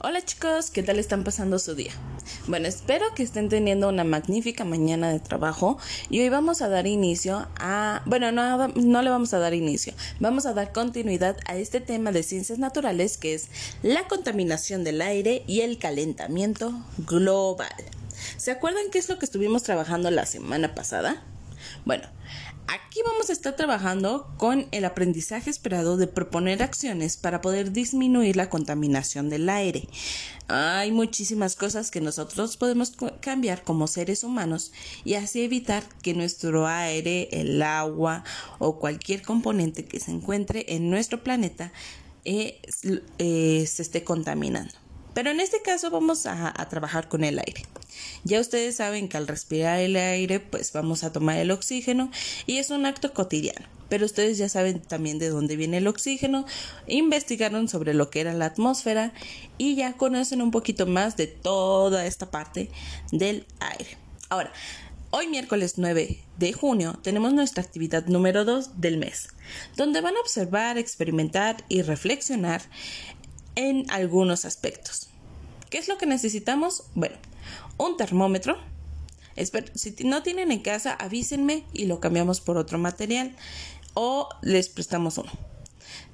Hola chicos, ¿qué tal están pasando su día? Bueno, espero que estén teniendo una magnífica mañana de trabajo y hoy vamos a dar inicio a... Bueno, no, no le vamos a dar inicio, vamos a dar continuidad a este tema de ciencias naturales que es la contaminación del aire y el calentamiento global. ¿Se acuerdan qué es lo que estuvimos trabajando la semana pasada? Bueno, Aquí vamos a estar trabajando con el aprendizaje esperado de proponer acciones para poder disminuir la contaminación del aire. Hay muchísimas cosas que nosotros podemos cambiar como seres humanos y así evitar que nuestro aire, el agua o cualquier componente que se encuentre en nuestro planeta eh, eh, se esté contaminando. Pero en este caso vamos a, trabajar con el aire. Ya ustedes saben que al respirar el aire, pues vamos a tomar el oxígeno y es un acto cotidiano. Pero ustedes ya saben también de dónde viene el oxígeno, investigaron sobre lo que era la atmósfera y ya conocen un poquito más de toda esta parte del aire. Ahora, Hoy miércoles 9 de junio tenemos nuestra actividad número 2 del mes, donde van a observar, experimentar y reflexionar en algunos aspectos. ¿Qué es lo que necesitamos? Bueno, un termómetro. Si no tienen en casa, avísenme y lo cambiamos por otro material o les prestamos uno.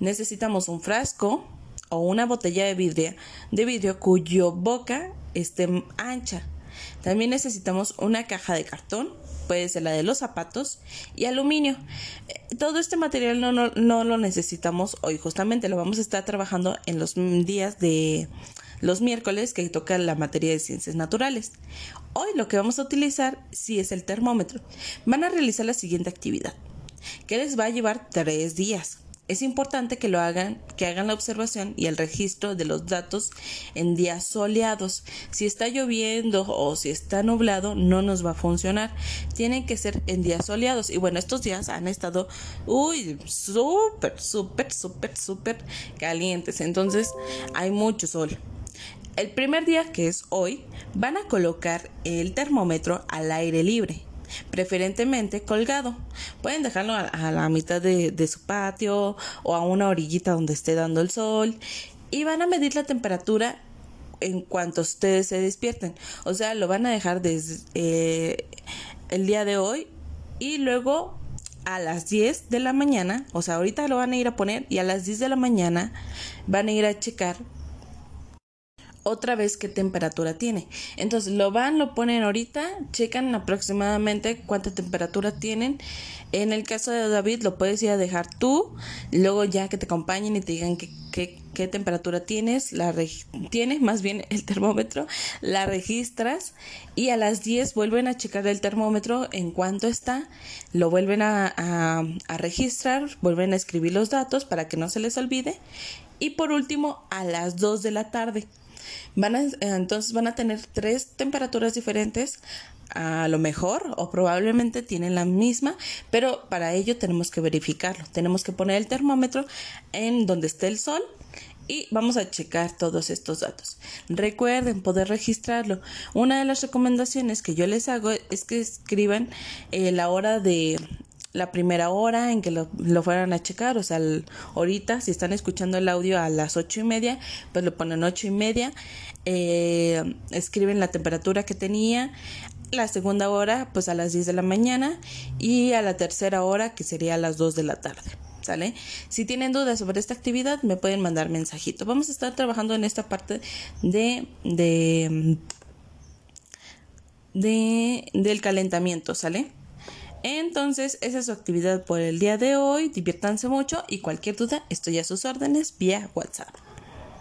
Necesitamos un frasco o una botella de vidrio, de vidrio cuyo boca esté ancha. También necesitamos una caja de cartón puede ser la de los zapatos y aluminio. Eh, todo este material no, no, lo necesitamos hoy, justamente lo vamos a estar trabajando en los días de los miércoles que toca la materia de ciencias naturales. Hoy lo que vamos a utilizar sí es el termómetro. Van a realizar la siguiente actividad, que les va a llevar tres días. Es importante que lo hagan, que hagan la observación y el registro de los datos en días soleados. Si está lloviendo o si está nublado, no nos va a funcionar. Tienen que ser en días soleados. Y bueno, estos días han estado, uy, súper, súper, súper, súper calientes. Entonces, hay mucho sol. El primer día, que es hoy, van a colocar el termómetro al aire libre preferentemente colgado. Pueden dejarlo a, la mitad de, su patio o a una orillita donde esté dando el sol y van a medir la temperatura en cuanto ustedes se despierten. O sea, lo van a dejar desde eh, el día de hoy y luego a las 10 de la mañana, o sea, ahorita lo van a ir a poner y a las 10 de la mañana van a ir a checar otra vez qué temperatura tiene. Entonces lo van, lo ponen ahorita, checan aproximadamente cuánta temperatura tienen. En el caso de David lo puedes ir a dejar tú, luego ya que te acompañen y te digan qué, qué, temperatura tienes, la tienes más bien el termómetro, la registras y a las 10 vuelven a checar el termómetro en cuánto está, lo vuelven a, a registrar, vuelven a escribir los datos para que no se les olvide y por último a las 2 de la tarde Van a, entonces van a tener tres temperaturas diferentes a lo mejor o probablemente tienen la misma, pero para ello tenemos que verificarlo. Tenemos que poner el termómetro en donde esté el sol y vamos a checar todos estos datos. Recuerden poder registrarlo. Una de las recomendaciones que yo les hago es que escriban eh, la hora de la primera hora en que lo, lo fueran a checar, o sea, ahorita si están escuchando el audio a las ocho y media, pues lo ponen ocho y media, eh, escriben la temperatura que tenía, la segunda hora pues a las 10 de la mañana y a la tercera hora que sería a las 2 de la tarde. ¿Sale? Si tienen dudas sobre esta actividad, me pueden mandar mensajito. Vamos a estar trabajando en esta parte de, de, de del calentamiento, ¿sale? Entonces, esa es su actividad por el día de hoy. Diviértanse mucho y cualquier duda estoy a sus órdenes vía WhatsApp.